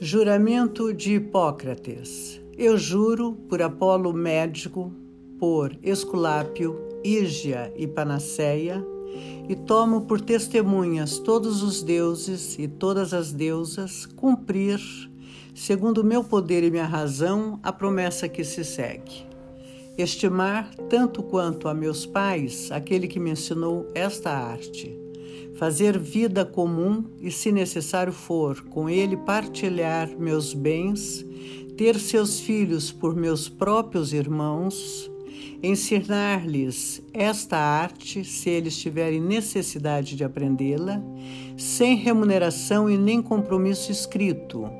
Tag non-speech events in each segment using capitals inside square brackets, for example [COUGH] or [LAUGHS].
Juramento de Hipócrates. Eu juro por Apolo médico, por Esculápio, Ígia e Panaceia, e tomo por testemunhas todos os deuses e todas as deusas cumprir, segundo meu poder e minha razão, a promessa que se segue. Estimar tanto quanto a meus pais aquele que me ensinou esta arte fazer vida comum e, se necessário for, com ele partilhar meus bens, ter seus filhos por meus próprios irmãos, ensinar-lhes esta arte, se eles tiverem necessidade de aprendê-la, sem remuneração e nem compromisso escrito,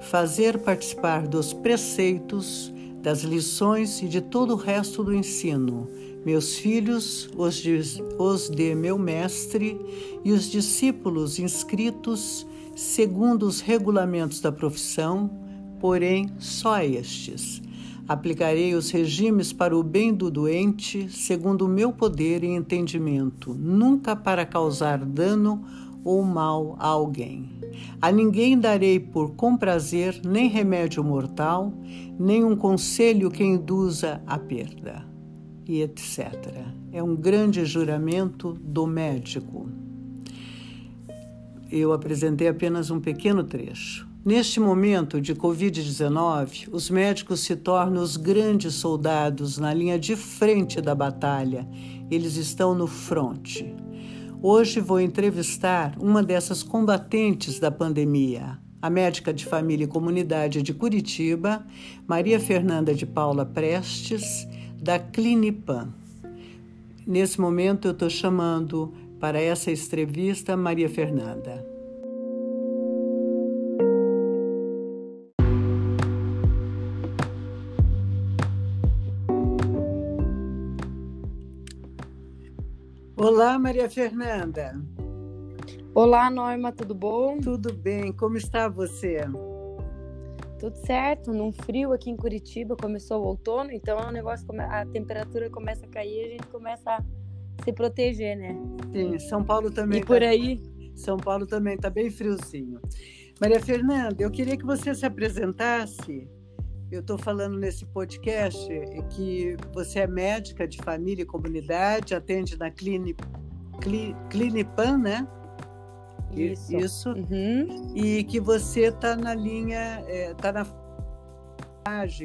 fazer participar dos preceitos, das lições e de todo o resto do ensino meus filhos, os de, os de meu mestre e os discípulos inscritos segundo os regulamentos da profissão, porém só estes. Aplicarei os regimes para o bem do doente, segundo o meu poder e entendimento, nunca para causar dano ou mal a alguém. A ninguém darei por comprazer nem remédio mortal, nem um conselho que induza a perda e etc. É um grande juramento do médico. Eu apresentei apenas um pequeno trecho. Neste momento de Covid-19, os médicos se tornam os grandes soldados na linha de frente da batalha. Eles estão no fronte. Hoje vou entrevistar uma dessas combatentes da pandemia, a médica de família e comunidade de Curitiba, Maria Fernanda de Paula Prestes da Clinipan. Nesse momento eu estou chamando para essa entrevista Maria Fernanda. Olá, Maria Fernanda. Olá, Norma, tudo bom? Tudo bem, como está você? Tudo certo, num frio aqui em Curitiba, começou o outono, então o negócio, a temperatura começa a cair e a gente começa a se proteger, né? Sim, São Paulo também. E tá... por aí? São Paulo também está bem friozinho. Maria Fernanda, eu queria que você se apresentasse. Eu estou falando nesse podcast que você é médica de família e comunidade, atende na Clinipan, né? Isso. Isso. Uhum. E que você está na linha, está é, na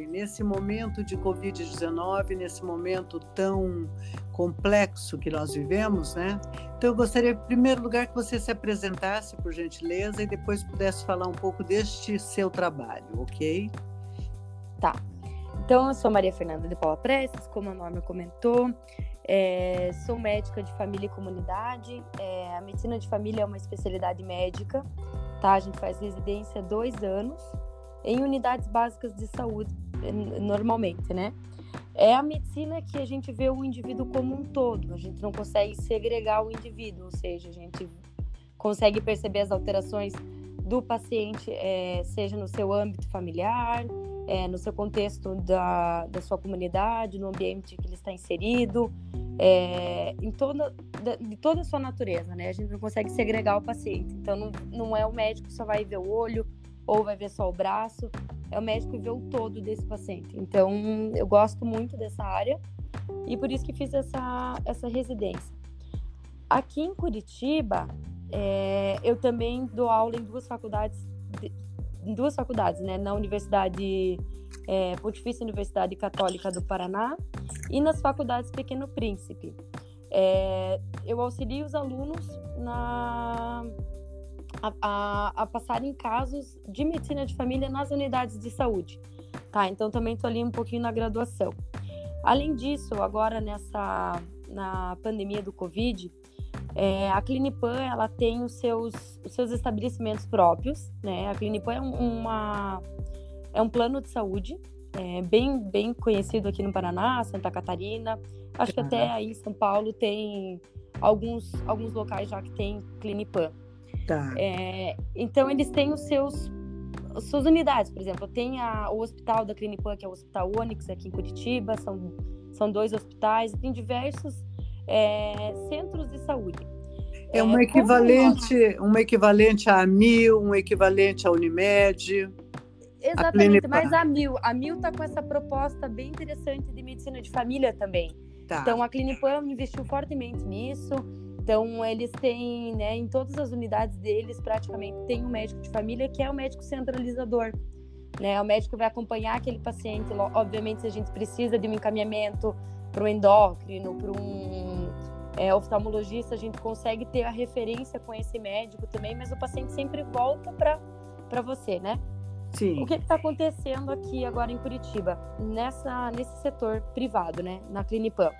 nesse momento de Covid-19, nesse momento tão complexo que nós vivemos, né? Então, eu gostaria, em primeiro lugar, que você se apresentasse, por gentileza, e depois pudesse falar um pouco deste seu trabalho, ok? Tá. Então, eu sou Maria Fernanda de Paula Prestes, como a Norma comentou. É, sou médica de família e comunidade. É, a medicina de família é uma especialidade médica, tá? A gente faz residência dois anos em unidades básicas de saúde, normalmente, né? É a medicina que a gente vê o indivíduo como um todo. A gente não consegue segregar o indivíduo, ou seja, a gente consegue perceber as alterações do paciente, é, seja no seu âmbito familiar, é, no seu contexto da, da sua comunidade, no ambiente que ele está inserido, é, em toda, de toda a sua natureza, né? A gente não consegue segregar o paciente. Então, não, não é o médico que só vai ver o olho ou vai ver só o braço, é o médico que vê o todo desse paciente. Então, eu gosto muito dessa área e por isso que fiz essa, essa residência. Aqui em Curitiba, é, eu também dou aula em duas faculdades de, em duas faculdades, né? Na Universidade é, Pontifícia Universidade Católica do Paraná e nas faculdades Pequeno Príncipe. É, eu auxilio os alunos na, a, a, a passarem casos de medicina de família nas unidades de saúde. Tá, então também estou ali um pouquinho na graduação. Além disso, agora nessa na pandemia do Covid, é, a Clinipan ela tem os seus, os seus estabelecimentos próprios, né? A Clinipan é um, uma é um plano de saúde é, bem bem conhecido aqui no Paraná, Santa Catarina, acho que até aí em São Paulo tem alguns alguns locais já que tem Clinipan. Tá. É, então eles têm os seus as suas unidades, por exemplo, tem a, o hospital da Clinipan, que é o Hospital Onix aqui em Curitiba, são, são dois hospitais, tem diversos é, centros de saúde. É, é um equivalente, um equivalente a Mil, um equivalente à Unimed. Exatamente, mas a Mil, a Mil está com essa proposta bem interessante de medicina de família também. Tá. Então a Clinipam investiu fortemente nisso. Então eles têm, né, em todas as unidades deles praticamente tem um médico de família que é o médico centralizador. Né? O médico vai acompanhar aquele paciente. Obviamente, se a gente precisa de um encaminhamento para um endócrino, para um é, oftalmologista, a gente consegue ter a referência com esse médico também, mas o paciente sempre volta para você, né? Sim. O que está acontecendo aqui agora em Curitiba, nessa, nesse setor privado, né, na Clinipam?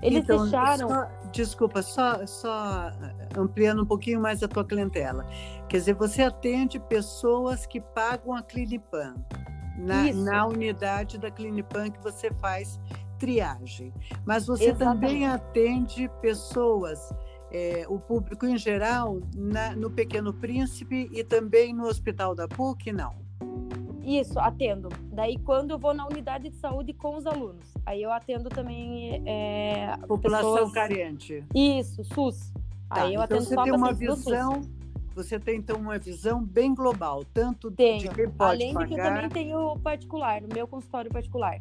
Eles então, deixaram. Só, desculpa, só, só ampliando um pouquinho mais a tua clientela. Quer dizer, você atende pessoas que pagam a Clinipam na, na unidade da Clinipam que você faz triagem. Mas você Exatamente. também atende pessoas, é, o público em geral, na, no Pequeno Príncipe e também no Hospital da PUC, não? Isso, atendo. Daí, quando eu vou na unidade de saúde com os alunos, aí eu atendo também. É, População pessoas... carente. Isso, SUS. Tá, aí eu então atendo você tem uma visão. Você tem então uma visão bem global, tanto Tenho. de quem pode Além pagar... de que eu também tenho particular, no meu consultório particular.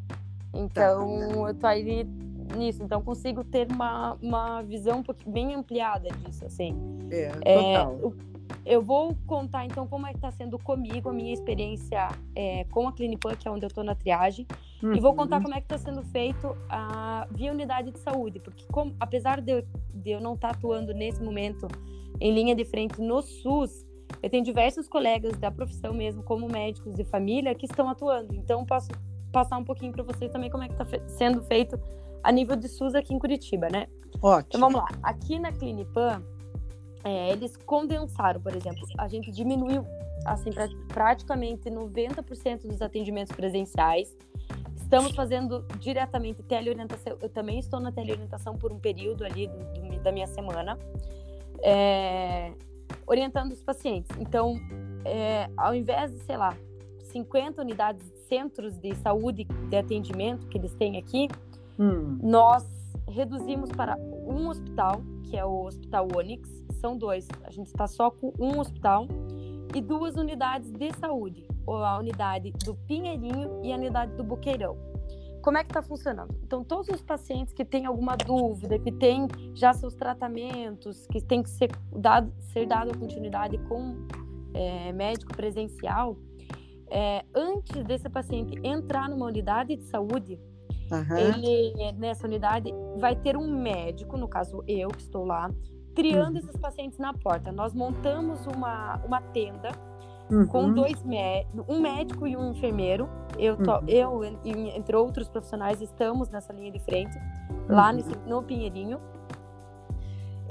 Então, tá. eu tô aí nisso. Então, consigo ter uma, uma visão um pouquinho, bem ampliada disso, assim. É, total. É, eu vou contar, então, como é que está sendo comigo a minha experiência é, com a Clinipan, que é onde eu estou na triagem. Uhum. E vou contar uhum. como é que está sendo feito a, via unidade de saúde. Porque, como, apesar de eu, de eu não estar tá atuando nesse momento em linha de frente no SUS, eu tenho diversos colegas da profissão mesmo, como médicos de família, que estão atuando. Então, posso passar um pouquinho para vocês também como é que está fe sendo feito a nível de SUS aqui em Curitiba, né? Ótimo. Então, vamos lá. Aqui na Clinipan, é, eles condensaram, por exemplo, a gente diminuiu assim pra, praticamente 90% dos atendimentos presenciais. Estamos fazendo diretamente teleorientação. Eu também estou na teleorientação por um período ali do, do, da minha semana, é, orientando os pacientes. Então, é, ao invés de, sei lá, 50 unidades, centros de saúde de atendimento que eles têm aqui, hum. nós reduzimos para um hospital, que é o Hospital Onyx, são dois. A gente está só com um hospital e duas unidades de saúde, a unidade do Pinheirinho e a unidade do Boqueirão. Como é que está funcionando? Então, todos os pacientes que têm alguma dúvida, que têm já seus tratamentos, que tem que ser dado, ser dado a continuidade com é, médico presencial, é, antes desse paciente entrar numa unidade de saúde, uhum. ele nessa unidade vai ter um médico, no caso eu que estou lá, triando uhum. esses pacientes na porta. Nós montamos uma, uma tenda uhum. com dois um médico e um enfermeiro. Eu, to, uhum. eu, entre outros profissionais, estamos nessa linha de frente, lá uhum. nesse, no Pinheirinho.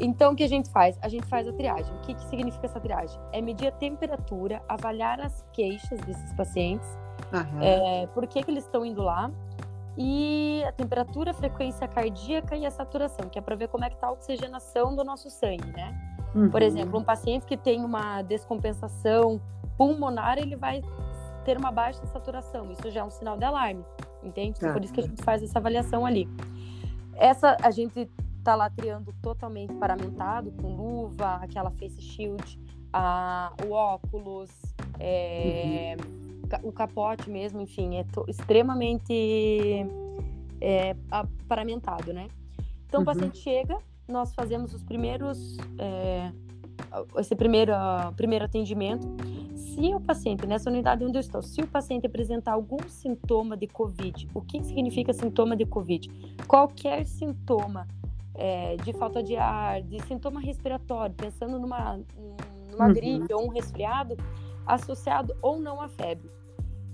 Então, o que a gente faz? A gente faz a triagem. O que, que significa essa triagem? É medir a temperatura, avaliar as queixas desses pacientes, é, por que, que eles estão indo lá, e a temperatura, a frequência cardíaca e a saturação, que é para ver como é que está a oxigenação do nosso sangue, né? Uhum. Por exemplo, um paciente que tem uma descompensação pulmonar, ele vai ter uma baixa saturação. Isso já é um sinal de alarme, entende? Então, por isso que a gente faz essa avaliação ali. Essa a gente tá lá triando totalmente paramentado, com luva, aquela face shield, a, o óculos, é, uhum o capote mesmo, enfim, é extremamente é, paramentado, né? Então uhum. o paciente chega, nós fazemos os primeiros, é, esse primeiro, uh, primeiro atendimento. Se o paciente, nessa unidade onde eu estou, se o paciente apresentar algum sintoma de Covid, o que significa sintoma de Covid? Qualquer sintoma é, de falta de ar, de sintoma respiratório, pensando numa, numa uhum. gripe ou um resfriado, associado ou não à febre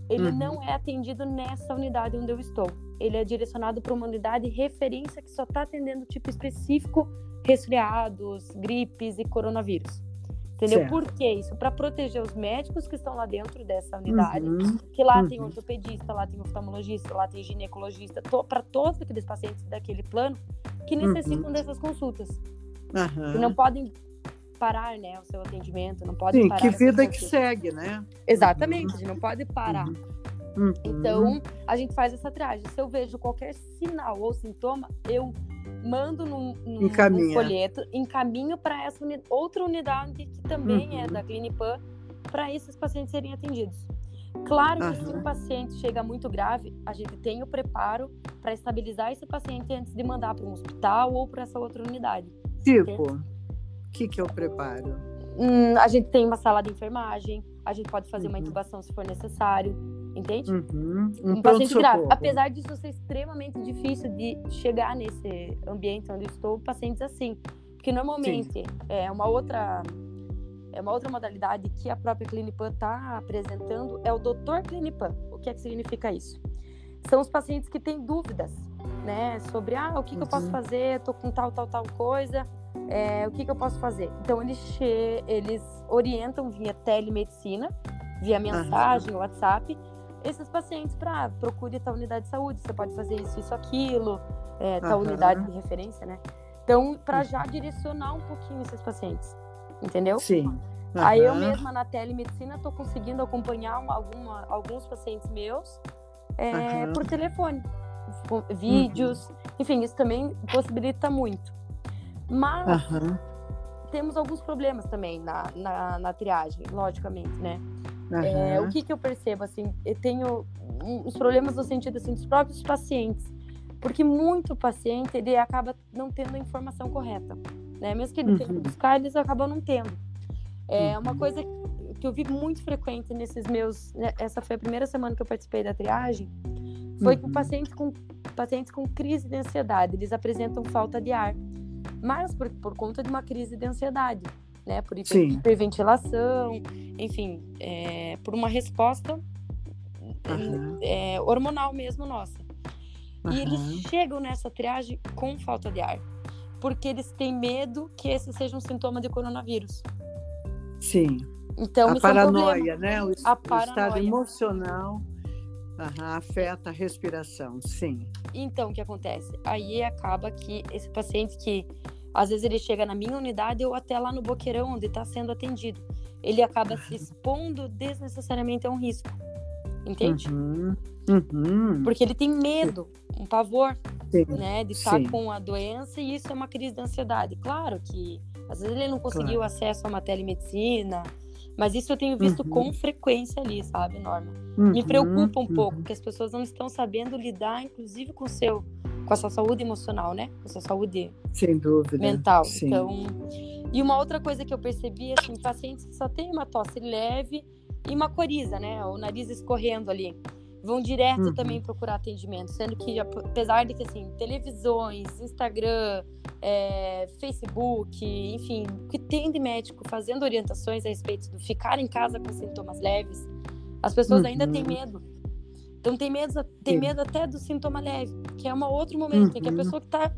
ele uhum. não é atendido nessa unidade onde eu estou. Ele é direcionado para uma unidade referência que só está atendendo tipo específico resfriados, gripes e coronavírus. Entendeu? Certo. Por que isso? Para proteger os médicos que estão lá dentro dessa unidade, uhum. que lá uhum. tem ortopedista, lá tem oftalmologista, lá tem ginecologista, to para todos aqueles pacientes daquele plano que necessitam uhum. dessas consultas. Que não podem parar, né, o seu atendimento, não pode Sim, parar. que vida que segue, né? Exatamente, uhum. a gente não pode parar. Uhum. Uhum. Então, a gente faz essa triagem. Se eu vejo qualquer sinal ou sintoma, eu mando num, num, num folheto, encaminho para essa uni outra unidade que também é uhum. é da Clinipan, para esses pacientes serem atendidos. Claro que uhum. se um paciente chega muito grave, a gente tem o preparo para estabilizar esse paciente antes de mandar para um hospital ou para essa outra unidade. Tipo, o que, que eu preparo? Hum, a gente tem uma sala de enfermagem, a gente pode fazer uhum. uma intubação se for necessário, entende? Uhum. Um, um paciente grave. Apesar disso ser extremamente difícil de chegar nesse ambiente onde estou, pacientes assim. Porque normalmente Sim. é uma outra é uma outra modalidade que a própria Clinipan está apresentando, é o doutor Clinipan. O que é que significa isso? São os pacientes que têm dúvidas, né, sobre ah, o que, que eu posso uhum. fazer, estou com tal, tal, tal coisa, é, o que, que eu posso fazer? Então eles che eles orientam via telemedicina, via mensagem, uhum. WhatsApp, esses pacientes para ah, procure tal unidade de saúde, você pode fazer isso, isso, aquilo, é, tal uhum. unidade de referência, né? Então, para já direcionar um pouquinho esses pacientes entendeu? Sim. Uhum. Aí eu mesma na telemedicina estou conseguindo acompanhar alguma, alguns pacientes meus é, por telefone, vídeos, uhum. enfim, isso também possibilita muito. Mas temos alguns problemas também na, na, na triagem, logicamente, né? É, o que, que eu percebo, assim, eu tenho uns problemas no sentido, assim, dos próprios pacientes, porque muito paciente, ele acaba não tendo a informação correta né? Mesmo que ele uhum. tenha buscar, eles acabam não tendo. É uhum. uma coisa que eu vi muito frequente nesses meus. Né? Essa foi a primeira semana que eu participei da triagem. Foi uhum. com pacientes com pacientes com crise de ansiedade. Eles apresentam falta de ar, mas por, por conta de uma crise de ansiedade, né? Por hiperventilação, enfim, é, por uma resposta uhum. é, hormonal mesmo nossa. E eles chegam nessa triagem com falta de ar porque eles têm medo que esse seja um sintoma de coronavírus. Sim. Então, a paranoia, é um né? O, a o estado emocional afeta a respiração, sim. Então, o que acontece? Aí acaba que esse paciente que às vezes ele chega na minha unidade ou até lá no boqueirão onde está sendo atendido, ele acaba se expondo desnecessariamente a um risco. Entende? Uhum. Uhum. Porque ele tem medo, um pavor Sim. né, de estar Sim. com a doença e isso é uma crise de ansiedade. Claro que às vezes ele não conseguiu claro. acesso a uma telemedicina, mas isso eu tenho visto uhum. com frequência ali, sabe, Norma? Uhum. Me preocupa um uhum. pouco que as pessoas não estão sabendo lidar, inclusive, com o seu, com a sua saúde emocional, né? Com a sua saúde Sem dúvida. mental. Sim. Então, e uma outra coisa que eu percebi, assim, pacientes que só têm uma tosse leve e uma coriza, né? O nariz escorrendo ali vão direto uhum. também procurar atendimento, sendo que apesar de que assim televisões, Instagram, é, Facebook, enfim, o que tem de médico fazendo orientações a respeito do ficar em casa com sintomas leves, as pessoas uhum. ainda têm uhum. medo. Então tem medo, tem medo até do sintoma leve, que é um outro momento uhum. em que a uhum. pessoa que está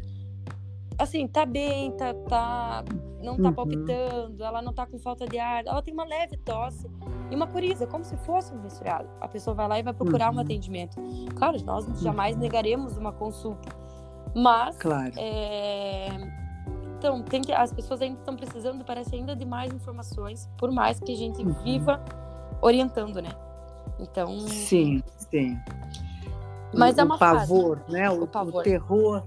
assim, tá bem, tá, tá não tá uhum. palpitando, ela não tá com falta de ar, ela tem uma leve tosse e uma coriza, como se fosse um resfriado. A pessoa vai lá e vai procurar uhum. um atendimento. Claro, nós jamais uhum. negaremos uma consulta, mas claro. É... então tem que as pessoas ainda estão precisando, parece ainda de mais informações, por mais que a gente uhum. viva orientando, né? Então sim, sim. Mas o, é uma o pavor, fase. né? O, o, pavor. o terror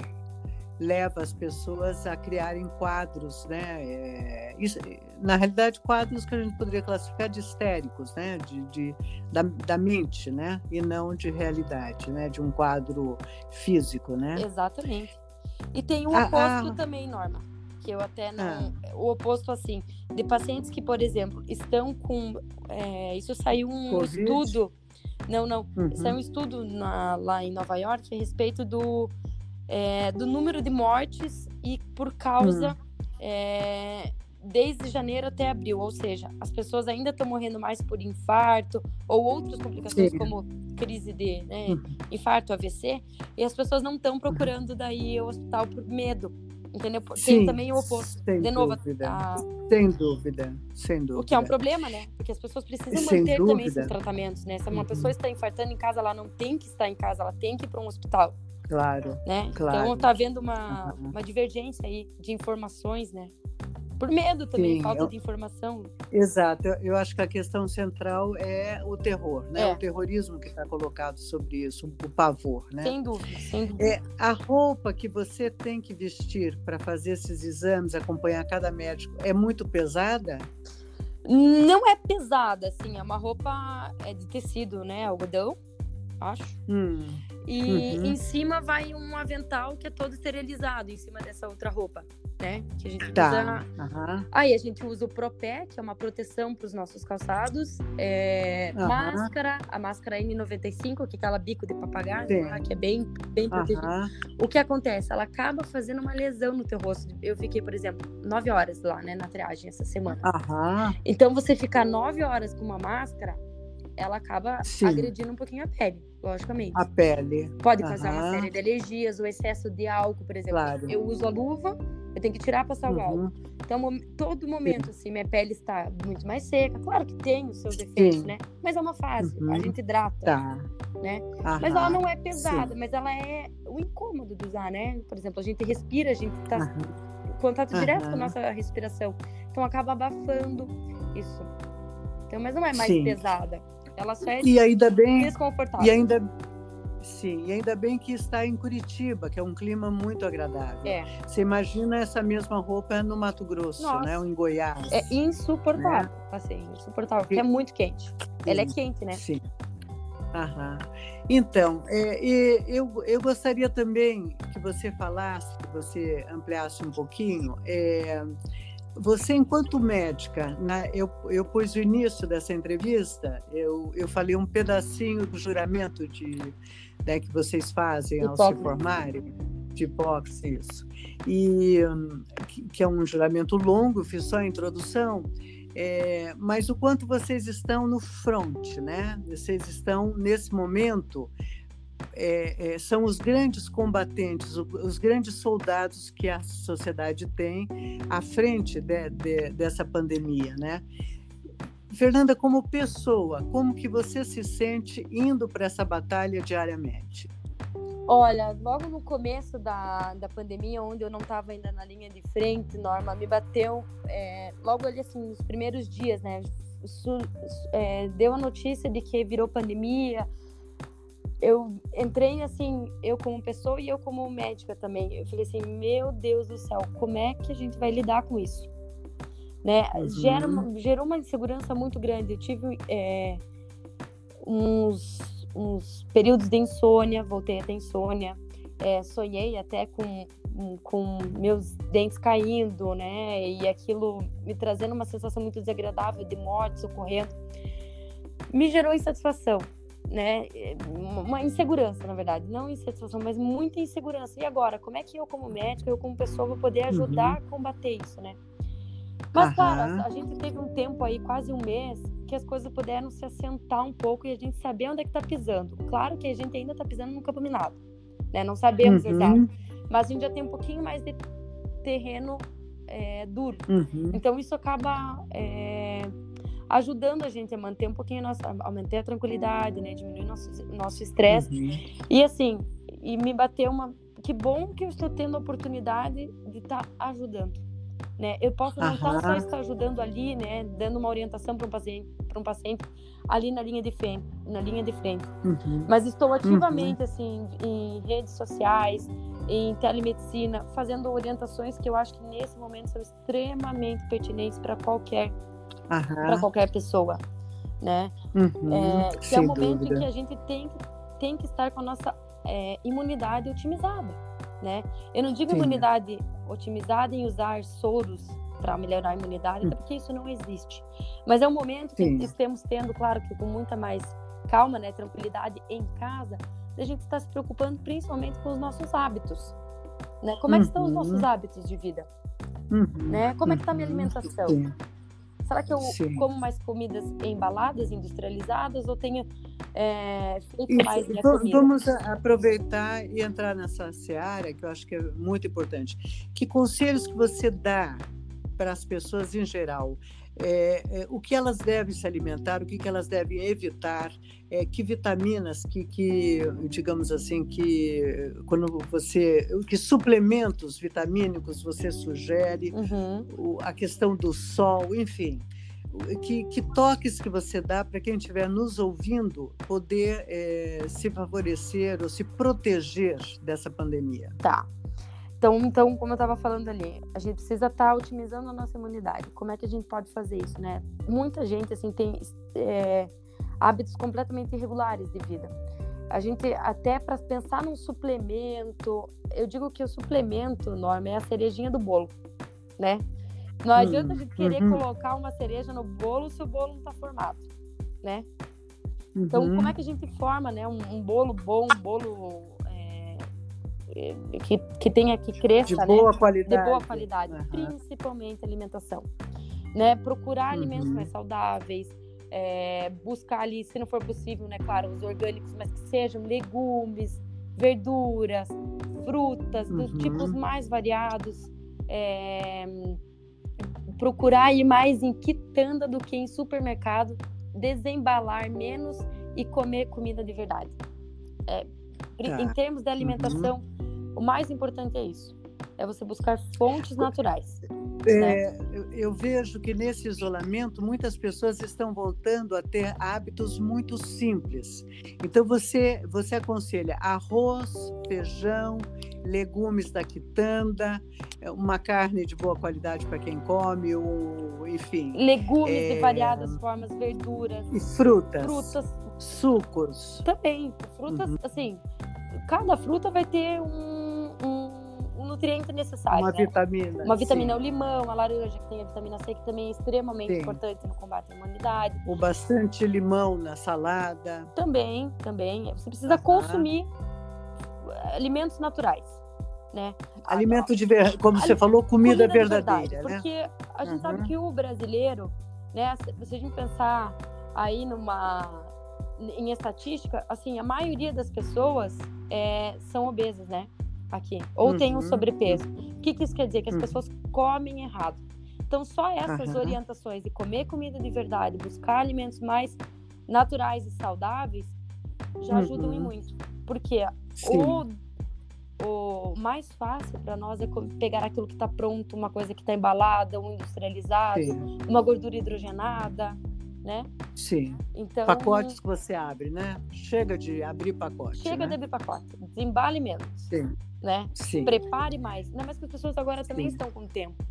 leva as pessoas a criarem quadros, né? É, isso, na realidade, quadros que a gente poderia classificar de histéricos, né? De, de da, da, mente, né? E não de realidade, né? De um quadro físico, né? Exatamente. E tem o ah, oposto ah, também, Norma, que eu até não. Ah, o oposto, assim, de pacientes que, por exemplo, estão com. É, isso saiu um COVID? estudo. Não, não. Uhum. Saiu um estudo na, lá em Nova York a respeito do é, do número de mortes e por causa hum. é, desde janeiro até abril, ou seja, as pessoas ainda estão morrendo mais por infarto ou outras complicações Sim. como crise de né, hum. infarto, AVC, e as pessoas não estão procurando daí o hospital por medo. Entendeu? Sim, Tem também o oposto. Sem de novo, dúvida. A... Sem dúvida, sem dúvida. O que é um problema, né? Porque as pessoas precisam sem manter dúvida. também esses tratamentos, né? Se uma uhum. pessoa está infartando em casa, ela não tem que estar em casa, ela tem que ir para um hospital. Claro. Né? Claro. Então tá havendo uma, uhum. uma divergência aí de informações, né? Por medo também, Sim, falta eu... de informação. Exato. Eu, eu, acho que a questão central é o terror, né? É. O terrorismo que está colocado sobre isso, o pavor, né? Sem dúvida, sem dúvida. É, a roupa que você tem que vestir para fazer esses exames, acompanhar cada médico, é muito pesada? Não é pesada, assim, é uma roupa é de tecido, né? Algodão, acho. Hum. E uhum. em cima vai um avental que é todo esterilizado em cima dessa outra roupa, né? Que a gente tá. usa. Uhum. Aí a gente usa o Propé, que é uma proteção para os nossos calçados. É... Uhum. Máscara, a máscara N95, que é aquela bico de papagaio, né? que é bem, bem protegida. O que acontece? Ela acaba fazendo uma lesão no teu rosto. Eu fiquei, por exemplo, nove horas lá, né, na triagem essa semana. Então você ficar nove horas com uma máscara ela acaba Sim. agredindo um pouquinho a pele, logicamente. A pele. Pode causar uhum. uma série de alergias, o excesso de álcool, por exemplo. Claro. Eu uso a luva, eu tenho que tirar passar uhum. o álcool. Então, todo momento, assim, minha pele está muito mais seca. Claro que tem os seus defeitos, Sim. né? Mas é uma fase, uhum. a gente hidrata. Tá. Né? Mas ela não é pesada, Sim. mas ela é o incômodo de usar, né? Por exemplo, a gente respira, a gente tá em contato direto com a nossa respiração. Então acaba abafando isso. Então, mas não é mais Sim. pesada. Ela só é e ainda bem, desconfortável. E ainda, sim, e ainda bem que está em Curitiba, que é um clima muito agradável. É. Você imagina essa mesma roupa no Mato Grosso, Nossa. né? Ou em Goiás. É insuportável, né? assim, insuportável, porque é muito quente. Sim. Ela é quente, né? Sim. Aham. Então, é, eu, eu gostaria também que você falasse, que você ampliasse um pouquinho, é, você, enquanto médica, né, eu, eu pus o início dessa entrevista, eu, eu falei um pedacinho do juramento de, né, que vocês fazem ao se formarem, de hipóxia, isso. E, que é um juramento longo, fiz só a introdução, é, mas o quanto vocês estão no front, né? Vocês estão, nesse momento, é, é, são os grandes combatentes, os grandes soldados que a sociedade tem à frente de, de, dessa pandemia, né? Fernanda, como pessoa, como que você se sente indo para essa batalha diariamente? Olha, logo no começo da, da pandemia, onde eu não estava ainda na linha de frente, Norma, me bateu, é, logo ali assim, nos primeiros dias, né? Su, é, deu a notícia de que virou pandemia, eu entrei assim, eu como pessoa e eu como médica também. Eu falei assim, meu Deus do céu, como é que a gente vai lidar com isso? Né? Uhum. Gera, gerou uma insegurança muito grande. Eu tive é, uns, uns períodos de insônia, voltei a ter insônia. É, sonhei até com, com meus dentes caindo, né? E aquilo me trazendo uma sensação muito desagradável de morte ocorrendo. Me gerou insatisfação né, uma insegurança, na verdade, não insatisfação, mas muita insegurança. E agora, como é que eu como médica, eu como pessoa vou poder ajudar uhum. a combater isso, né? Mas uhum. claro, a gente teve um tempo aí, quase um mês, que as coisas puderam se assentar um pouco e a gente saber onde é que tá pisando. Claro que a gente ainda tá pisando no campo minado, né? Não sabemos uhum. exato, mas a gente já tem um pouquinho mais de terreno é, duro. Uhum. Então isso acaba é, ajudando a gente a manter um pouquinho a nossa, a manter a tranquilidade, né, diminuir nosso nosso estresse. Uhum. E assim, e me bateu uma que bom que eu estou tendo a oportunidade de estar tá ajudando, né? Eu posso não uhum. só estar ajudando ali, né, dando uma orientação para um paciente, para um paciente ali na linha de frente, na linha de frente. Uhum. Mas estou ativamente uhum. assim em redes sociais, em telemedicina, fazendo orientações que eu acho que nesse momento são extremamente pertinentes para qualquer para qualquer pessoa, né? Uhum, é, que é o momento dúvida. em que a gente tem, tem que estar com a nossa é, imunidade otimizada, né? Eu não digo Sim. imunidade otimizada em usar soros para melhorar a imunidade, até porque isso não existe. Mas é um momento que Sim. estamos tendo, claro, que com muita mais calma, né, tranquilidade em casa, a gente está se preocupando principalmente com os nossos hábitos, né? Como é que estão os nossos uhum. hábitos de vida? Uhum. Né? Como é que está a minha uhum. alimentação? Sim. Será que eu Sim. como mais comidas embaladas, industrializadas, ou tenho é, feito mais minha comida? Vamos aproveitar e entrar nessa seara, que eu acho que é muito importante. Que conselhos que você dá para as pessoas em geral? É, é, o que elas devem se alimentar, o que, que elas devem evitar, é, que vitaminas, que, que, digamos assim, que quando você, que suplementos vitamínicos você sugere, uhum. o, a questão do sol, enfim, que, que toques que você dá para quem estiver nos ouvindo poder é, se favorecer ou se proteger dessa pandemia. Tá. Então, então, como eu estava falando ali, a gente precisa estar tá otimizando a nossa imunidade. Como é que a gente pode fazer isso, né? Muita gente, assim, tem é, hábitos completamente irregulares de vida. A gente, até para pensar num suplemento, eu digo que o suplemento, Norma, é a cerejinha do bolo, né? Não adianta a gente querer uhum. colocar uma cereja no bolo se o bolo não está formado, né? Então, como uhum. é que a gente forma, né? Um, um bolo bom, um bolo que, que tenha que cresça, de boa né? qualidade, de boa qualidade, uhum. principalmente alimentação, né? Procurar uhum. alimentos mais saudáveis, é, buscar ali, se não for possível, né? Claro, os orgânicos, mas que sejam legumes, verduras, frutas dos uhum. tipos mais variados. É, procurar ir mais em quitanda do que em supermercado, desembalar menos e comer comida de verdade. É, tá. Em termos de alimentação, uhum. O mais importante é isso. É você buscar fontes naturais. É, né? eu, eu, vejo que nesse isolamento muitas pessoas estão voltando a ter hábitos muito simples. Então você você aconselha arroz, feijão, legumes da quitanda, é, uma carne de boa qualidade para quem come, ou, enfim. Legumes é, de variadas formas, verduras. E frutas. Frutas. Sucos. Também. Frutas, uhum. assim, cada fruta vai ter um, nutriente necessário. Uma né? vitamina. Uma vitamina, sim. o limão, a laranja, que tem a vitamina C, que também é extremamente sim. importante no combate à imunidade. O bastante limão na salada. Também, também. Você precisa consumir alimentos naturais. Né? Alimento de ver... como você falou, comida, comida verdadeira, verdade, né? Porque a gente uhum. sabe que o brasileiro, né, se a gente pensar aí numa em estatística, assim, a maioria das pessoas é, são obesas, né? Aqui. Ou uhum. tem um sobrepeso. O que, que isso quer dizer? Que as uhum. pessoas comem errado. Então, só essas uhum. orientações de comer comida de verdade, buscar alimentos mais naturais e saudáveis, já ajudam uhum. muito. Porque o, o mais fácil para nós é pegar aquilo que está pronto, uma coisa que está embalada, um industrializado, Sim. uma gordura hidrogenada né? Sim. Então, pacotes que você abre, né? Chega de abrir pacote. Chega né? de abrir pacote. Desembale menos. Sim. Né? Sim. Prepare mais. Não, mas que as pessoas agora também Sim. estão com tempo.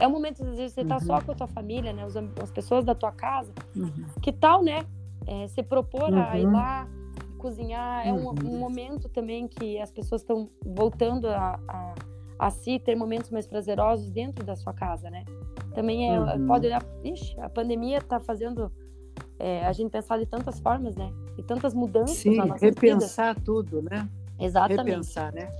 É o momento, às vezes, você está uhum. só com a tua família, né? As, as pessoas da tua casa. Uhum. Que tal, né? É, se propor uhum. a ir uhum. lá, cozinhar. É um, um, uhum. momento também que as pessoas estão voltando a, a, a si, ter momentos mais prazerosos dentro da sua casa, né? Também é, uhum. pode olhar, ixi, a pandemia está fazendo é, a gente pensar de tantas formas, né? E tantas mudanças Sim, repensar vidas. tudo, né? Exatamente. Repensar, né?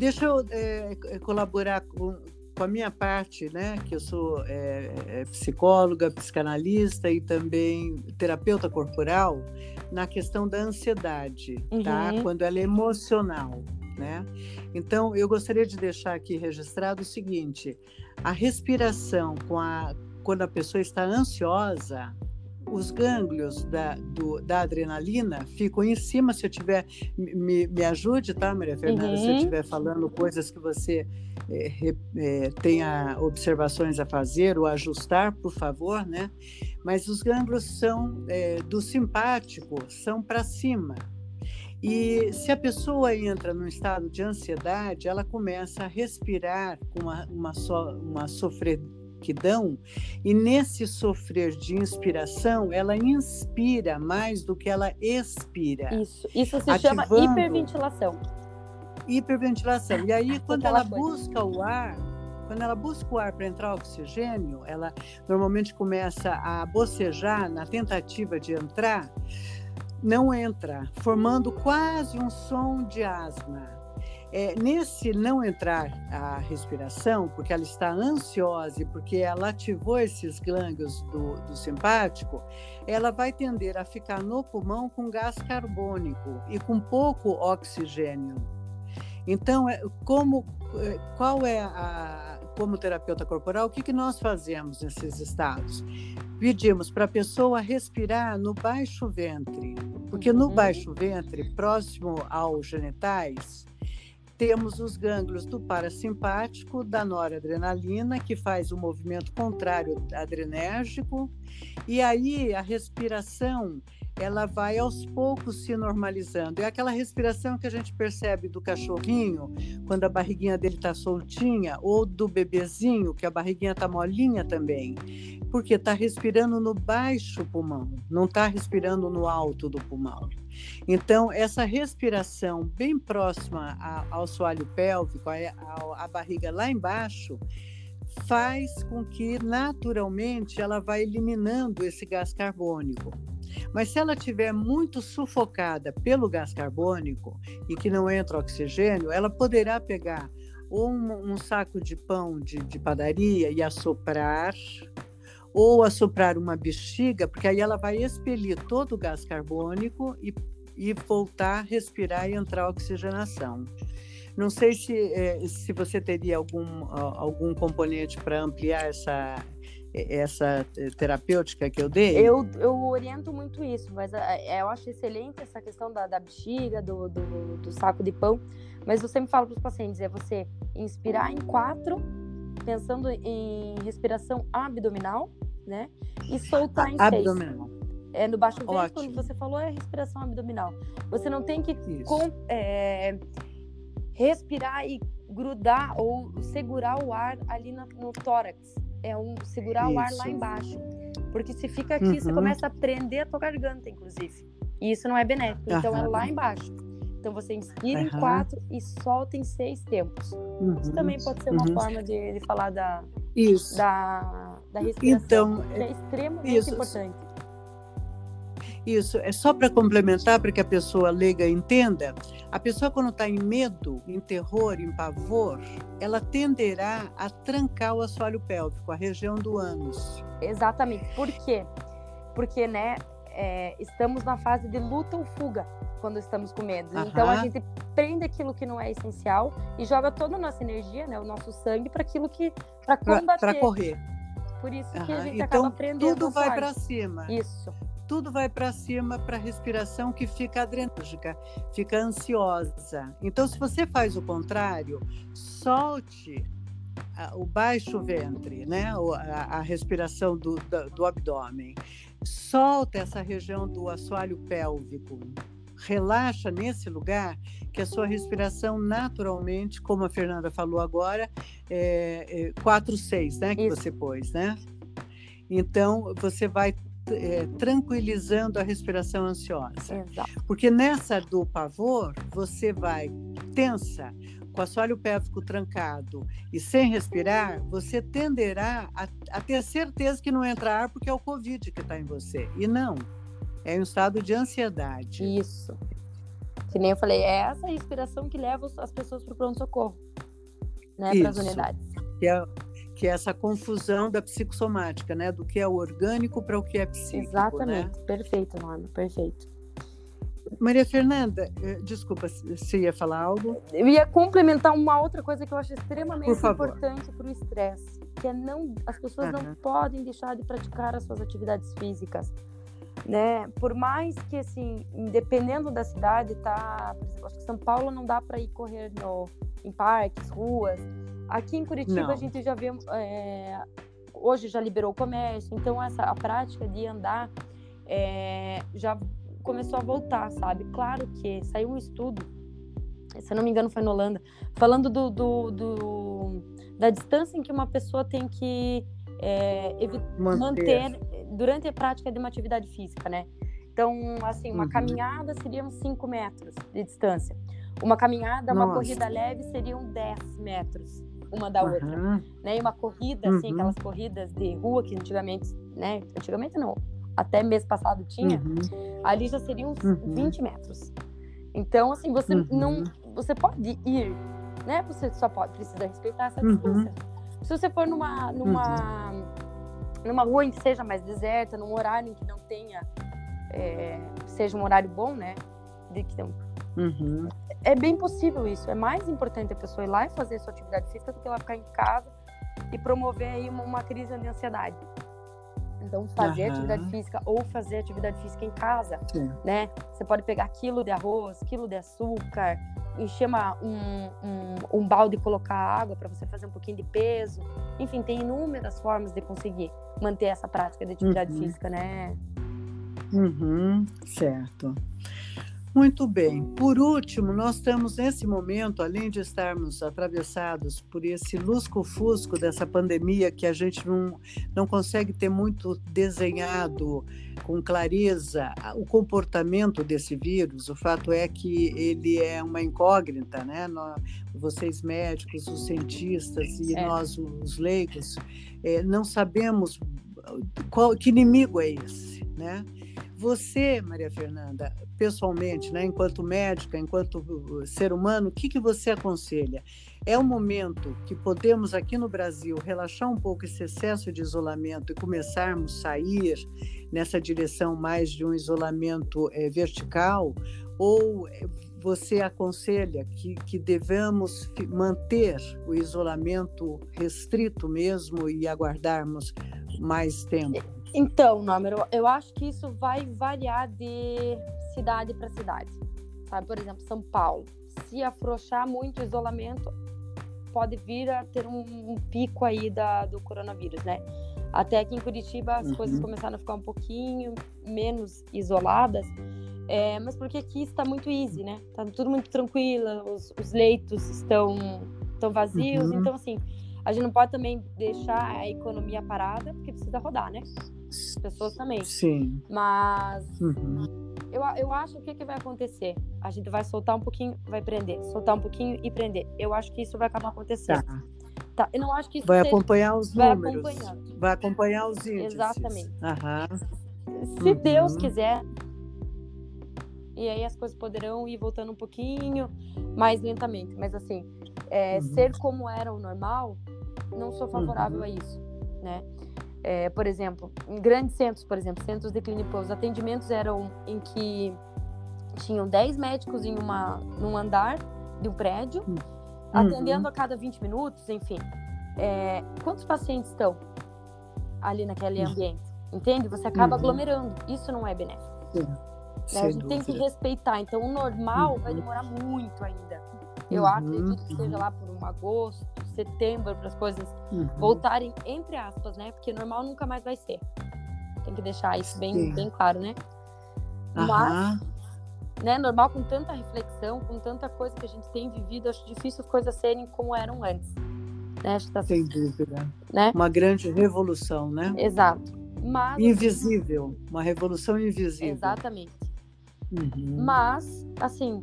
Deixa eu é, colaborar com, com a minha parte, né? Que eu sou é, é, psicóloga, psicanalista e também terapeuta corporal na questão da ansiedade, tá? uhum. tá? Quando ela é emocional, né? Então, eu gostaria de deixar aqui registrado o seguinte: a respiração com a, quando a pessoa está ansiosa, os gânglios da, do, da adrenalina ficam em cima. Se eu tiver, me, me ajude, tá, Maria Fernanda? Uhum. Se eu estiver uhum. falando coisas que você é, é, tenha observações a fazer ou ajustar, por favor, né? Mas os gânglios são é, do simpático, são para cima. E se a pessoa entra num estado de ansiedade, ela começa a respirar com uma, uma, so, uma sofrequidão, e nesse sofrer de inspiração, ela inspira mais do que ela expira. Isso, isso se chama hiperventilação. Hiperventilação. E aí, [LAUGHS] quando ela busca o ar, quando ela busca o ar para entrar oxigênio, ela normalmente começa a bocejar na tentativa de entrar não entra, formando quase um som de asma. É, nesse não entrar a respiração, porque ela está ansiosa e porque ela ativou esses glândulos do, do simpático, ela vai tender a ficar no pulmão com gás carbônico e com pouco oxigênio. Então, é, como, é, qual é a, como terapeuta corporal, o que, que nós fazemos nesses estados? Pedimos para a pessoa respirar no baixo ventre, porque no uhum. baixo ventre, próximo aos genitais, temos os gânglios do parasimpático, da noradrenalina, que faz o movimento contrário adrenérgico, e aí a respiração ela vai aos poucos se normalizando. É aquela respiração que a gente percebe do cachorrinho, quando a barriguinha dele está soltinha, ou do bebezinho, que a barriguinha está molinha também, porque está respirando no baixo pulmão, não está respirando no alto do pulmão. Então, essa respiração bem próxima ao soalho pélvico, a barriga lá embaixo, faz com que naturalmente ela vá eliminando esse gás carbônico. Mas se ela estiver muito sufocada pelo gás carbônico e que não entra oxigênio, ela poderá pegar um, um saco de pão de, de padaria e assoprar, ou assoprar uma bexiga, porque aí ela vai expelir todo o gás carbônico e, e voltar a respirar e entrar a oxigenação. Não sei se, eh, se você teria algum, algum componente para ampliar essa, essa terapêutica que eu dei? Eu, eu oriento muito isso, mas é, eu acho excelente essa questão da, da bexiga, do, do, do, saco de pão. Mas eu sempre falo para os pacientes: é você inspirar em quatro, pensando em respiração abdominal, né? E soltar em abdominal. seis. É, no baixo ventre, quando você falou, é respiração abdominal. Você não tem que com, é, respirar e grudar ou segurar o ar ali no, no tórax é um segurar isso. o ar lá embaixo. Porque se fica aqui, uhum. você começa a prender a tua garganta, inclusive. E isso não é benéfico. Então uhum. é lá embaixo. Então você inspira uhum. em quatro e solta em seis tempos. Isso também pode ser uma uhum. forma de, de, falar da, isso. da, da respiração, então, que é extremamente isso. importante. Isso, é só para complementar, para que a pessoa leiga entenda. A pessoa, quando está em medo, em terror, em pavor, ela tenderá a trancar o assoalho pélvico, a região do ânus. Exatamente. Por quê? Porque, né, é, estamos na fase de luta ou fuga quando estamos com medo. Aham. Então a gente prende aquilo que não é essencial e joga toda a nossa energia, né, o nosso sangue para aquilo que para combater. Para correr. Por isso que a gente então, acaba prendendo. Tudo vai para cima. Isso tudo vai para cima para a respiração que fica adrenérgica, fica ansiosa. Então, se você faz o contrário, solte o baixo ventre, né? a, a respiração do, do, do abdômen. Solta essa região do assoalho pélvico. Relaxa nesse lugar que a sua respiração naturalmente, como a Fernanda falou agora, é, é 4, 6, né? Que Isso. você pôs, né? Então, você vai é, tranquilizando a respiração ansiosa. Exato. Porque nessa do pavor, você vai tensa, com o assoalho pélvico trancado e sem respirar, você tenderá a, a ter certeza que não entra ar porque é o Covid que está em você. E não, é um estado de ansiedade. Isso. Que nem eu falei, é essa respiração que leva as pessoas para o pronto-socorro, né, para as unidades. Que é, que é essa confusão da psicossomática, né? Do que é orgânico para o que é psíquico. Exatamente, né? perfeito, Norma, perfeito. Maria Fernanda, eh, desculpa, você ia falar algo? Eu ia complementar uma outra coisa que eu acho extremamente importante para o estresse, que é não, as pessoas uhum. não podem deixar de praticar as suas atividades físicas, né? Por mais que assim, dependendo da cidade, tá, por exemplo, acho que São Paulo não dá para ir correr no, em parques, ruas, Aqui em Curitiba Não. a gente já vê, é, hoje já liberou o comércio, então essa a prática de andar é, já começou a voltar, sabe? Claro que saiu um estudo, se eu não me engano foi na Holanda, falando do, do, do da distância em que uma pessoa tem que é, manter. manter. durante a prática de uma atividade física, né? Então, assim, uma uhum. caminhada seriam 5 metros de distância. Uma caminhada, Nossa. uma corrida leve seriam 10 metros uma da outra, uhum. né? E uma corrida, assim, uhum. aquelas corridas de rua que antigamente, né? Antigamente não, até mês passado tinha, uhum. ali já seriam uns 20 uhum. metros. Então, assim, você não, uhum. você pode ir, né? Você só pode precisa respeitar essa uhum. distância. Se você for numa, numa, numa rua em que seja mais deserta, num horário em que não tenha, é, seja um horário bom, né? De que não, Uhum. É bem possível isso. É mais importante a pessoa ir lá e fazer sua atividade física do que ela ficar em casa e promover aí uma, uma crise de ansiedade. Então, fazer uhum. atividade física ou fazer atividade física em casa, Sim. né? Você pode pegar quilo de arroz, quilo de açúcar, encher uma, um, um, um balde e colocar água para você fazer um pouquinho de peso. Enfim, tem inúmeras formas de conseguir manter essa prática de atividade uhum. física, né? Uhum, certo. Muito bem. Por último, nós estamos nesse momento, além de estarmos atravessados por esse lusco-fusco dessa pandemia que a gente não, não consegue ter muito desenhado com clareza o comportamento desse vírus, o fato é que ele é uma incógnita, né? Nós, vocês médicos, os cientistas e é. nós, os leigos, é, não sabemos qual, que inimigo é esse, né? Você, Maria Fernanda, pessoalmente, né, enquanto médica, enquanto uh, ser humano, o que, que você aconselha? É um momento que podemos aqui no Brasil relaxar um pouco esse excesso de isolamento e começarmos a sair nessa direção mais de um isolamento é, vertical? Ou eh, você aconselha que, que devemos manter o isolamento restrito mesmo e aguardarmos mais tempo? Então, número, eu acho que isso vai variar de cidade para cidade. Sabe, por exemplo, São Paulo. Se afrouxar muito o isolamento, pode vir a ter um, um pico aí da, do coronavírus, né? Até aqui em Curitiba as uhum. coisas começaram a ficar um pouquinho menos isoladas, é, mas porque aqui está muito easy, né? Tá tudo muito tranquilo, os, os leitos estão, estão vazios, uhum. então assim, a gente não pode também deixar a economia parada, porque precisa rodar, né? As pessoas também. Sim. Mas uhum. eu, eu acho o que, que vai acontecer. A gente vai soltar um pouquinho, vai prender, soltar um pouquinho e prender. Eu acho que isso vai acabar acontecendo. Tá. Tá, eu não acho que isso vai seja... acompanhar os vai números. Acompanhando. Vai acompanhar os índices. Exatamente. Uhum. Se uhum. Deus quiser. E aí as coisas poderão ir voltando um pouquinho mais lentamente. Mas assim, é, uhum. ser como era o normal, não sou favorável uhum. a isso, né? É, por exemplo, em grandes centros, por exemplo, centros de clínica, os atendimentos eram em que tinham 10 médicos em uma, num andar de um prédio, uhum. atendendo a cada 20 minutos, enfim. É, quantos pacientes estão ali naquele ambiente? Entende? Você acaba uhum. aglomerando. Isso não é benéfico. Sim. Né? A gente tem que respeitar. Então, o normal vai uhum. demorar muito ainda. Eu uhum, acredito que seja lá por um agosto, setembro, para as coisas uhum. voltarem, entre aspas, né? Porque normal nunca mais vai ser. Tem que deixar isso bem, bem claro, né? Mas, né, normal com tanta reflexão, com tanta coisa que a gente tem vivido, acho difícil as coisas serem como eram antes. Né? Acho que tá, Sem dúvida. Né? Uma grande revolução, né? Exato. Mas, invisível, uma revolução invisível. Exatamente. Uhum. Mas, assim,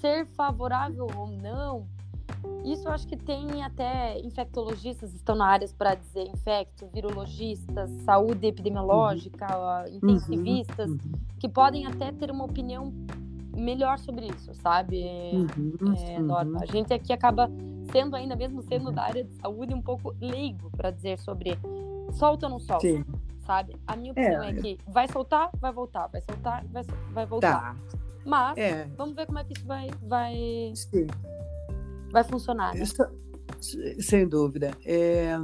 ser favorável ou não, isso acho que tem até infectologistas estão na área para dizer infecto, virologistas, saúde epidemiológica, uhum. intensivistas, uhum. que podem até ter uma opinião melhor sobre isso, sabe? Uhum. É, Norma, a gente aqui acaba sendo ainda mesmo sendo da área de saúde um pouco leigo para dizer sobre solta ou não solta. Sim. Sabe? A minha opinião é, é que vai soltar, vai voltar, vai soltar, vai, vai voltar. Tá. Mas é. vamos ver como é que isso vai, vai, Sim. Vai funcionar. Né? Isso, sem dúvida. É,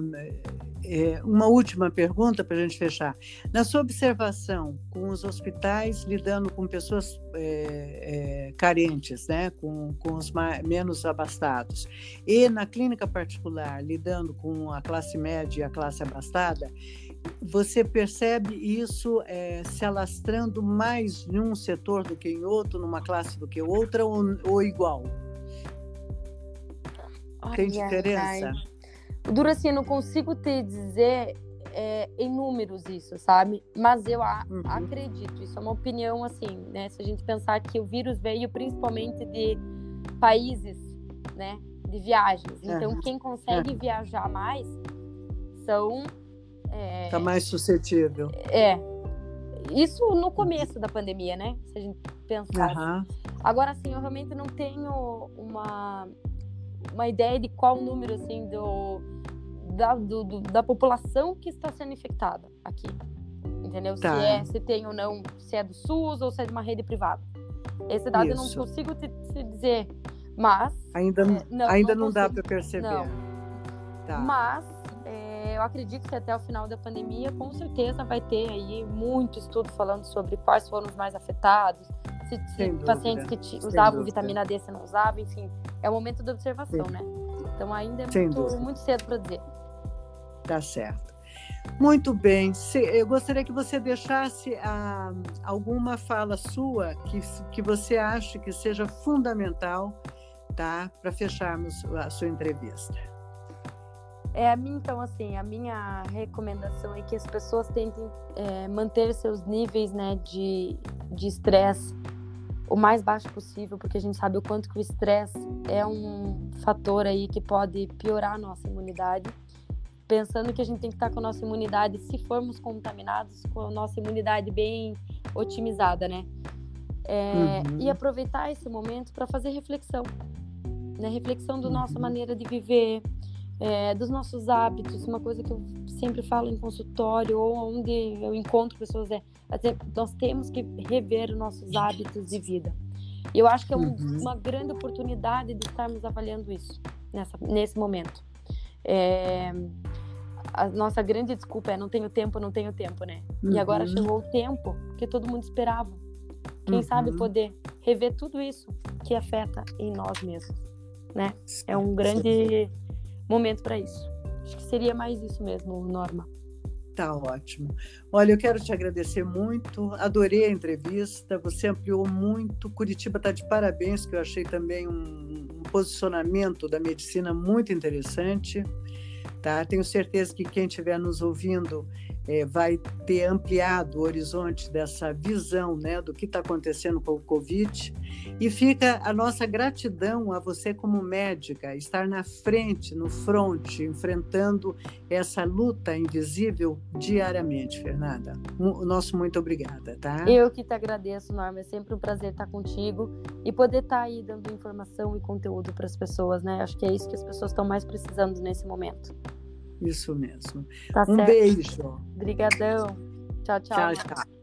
é, uma última pergunta para a gente fechar. Na sua observação, com os hospitais lidando com pessoas é, é, carentes, né, com, com os mais, menos abastados, e na clínica particular lidando com a classe média e a classe abastada, você percebe isso é, se alastrando mais em um setor do que em outro, numa classe do que outra, ou, ou igual? Olha, Tem diferença? Dura assim, eu não consigo te dizer é, em números isso, sabe? Mas eu a, uhum. acredito, isso é uma opinião assim, né? Se a gente pensar que o vírus veio principalmente de países, né? De viagens. Então, uhum. quem consegue uhum. viajar mais são é, tá mais suscetível. É. Isso no começo da pandemia, né? Se a gente pensar. Uhum. Agora, assim, eu realmente não tenho uma, uma ideia de qual número, assim, do, da, do, do, da população que está sendo infectada aqui. Entendeu? Tá. Se, é, se tem ou não, se é do SUS ou se é de uma rede privada. Esse dado Isso. eu não consigo te, te dizer. Mas. Ainda, é, não, ainda não, não dá para perceber. Não. Tá. Mas é, eu acredito que até o final da pandemia, com certeza vai ter aí muito estudo falando sobre quais foram os mais afetados, se, se pacientes que usavam vitamina D, se não usavam, enfim, é o momento da observação, Sim. né? Então ainda é muito, muito cedo para dizer. Tá certo. Muito bem. Eu gostaria que você deixasse ah, alguma fala sua que, que você acha que seja fundamental tá, para fecharmos a sua entrevista. É a minha, então, assim, a minha recomendação é que as pessoas tentem é, manter seus níveis né, de estresse o mais baixo possível, porque a gente sabe o quanto que o estresse é um fator aí que pode piorar a nossa imunidade. Pensando que a gente tem que estar com a nossa imunidade, se formos contaminados, com a nossa imunidade bem otimizada, né? É, uhum. E aproveitar esse momento para fazer reflexão, né? Reflexão da nossa maneira de viver, é, dos nossos hábitos. Uma coisa que eu sempre falo em consultório ou onde eu encontro pessoas é, nós temos que rever os nossos hábitos de vida. E eu acho que é um, uhum. uma grande oportunidade de estarmos avaliando isso nessa, nesse momento. É, a nossa grande desculpa é não tenho tempo, não tenho tempo, né? Uhum. E agora chegou o tempo que todo mundo esperava. Quem uhum. sabe poder rever tudo isso que afeta em nós mesmos, né? É um grande momento para isso. Acho que seria mais isso mesmo, Norma. Tá ótimo. Olha, eu quero te agradecer muito. Adorei a entrevista. Você ampliou muito. Curitiba está de parabéns, que eu achei também um, um posicionamento da medicina muito interessante. Tá? Tenho certeza que quem estiver nos ouvindo é, vai ter ampliado o horizonte dessa visão né, do que está acontecendo com o Covid. E fica a nossa gratidão a você, como médica, estar na frente, no front, enfrentando essa luta invisível diariamente, Fernanda. O nosso muito obrigada, tá? Eu que te agradeço, Norma. É sempre um prazer estar contigo e poder estar aí dando informação e conteúdo para as pessoas, né? Acho que é isso que as pessoas estão mais precisando nesse momento. Isso mesmo. Tá um certo. beijo. Obrigadão. Tchau, tchau. Tchau, tchau.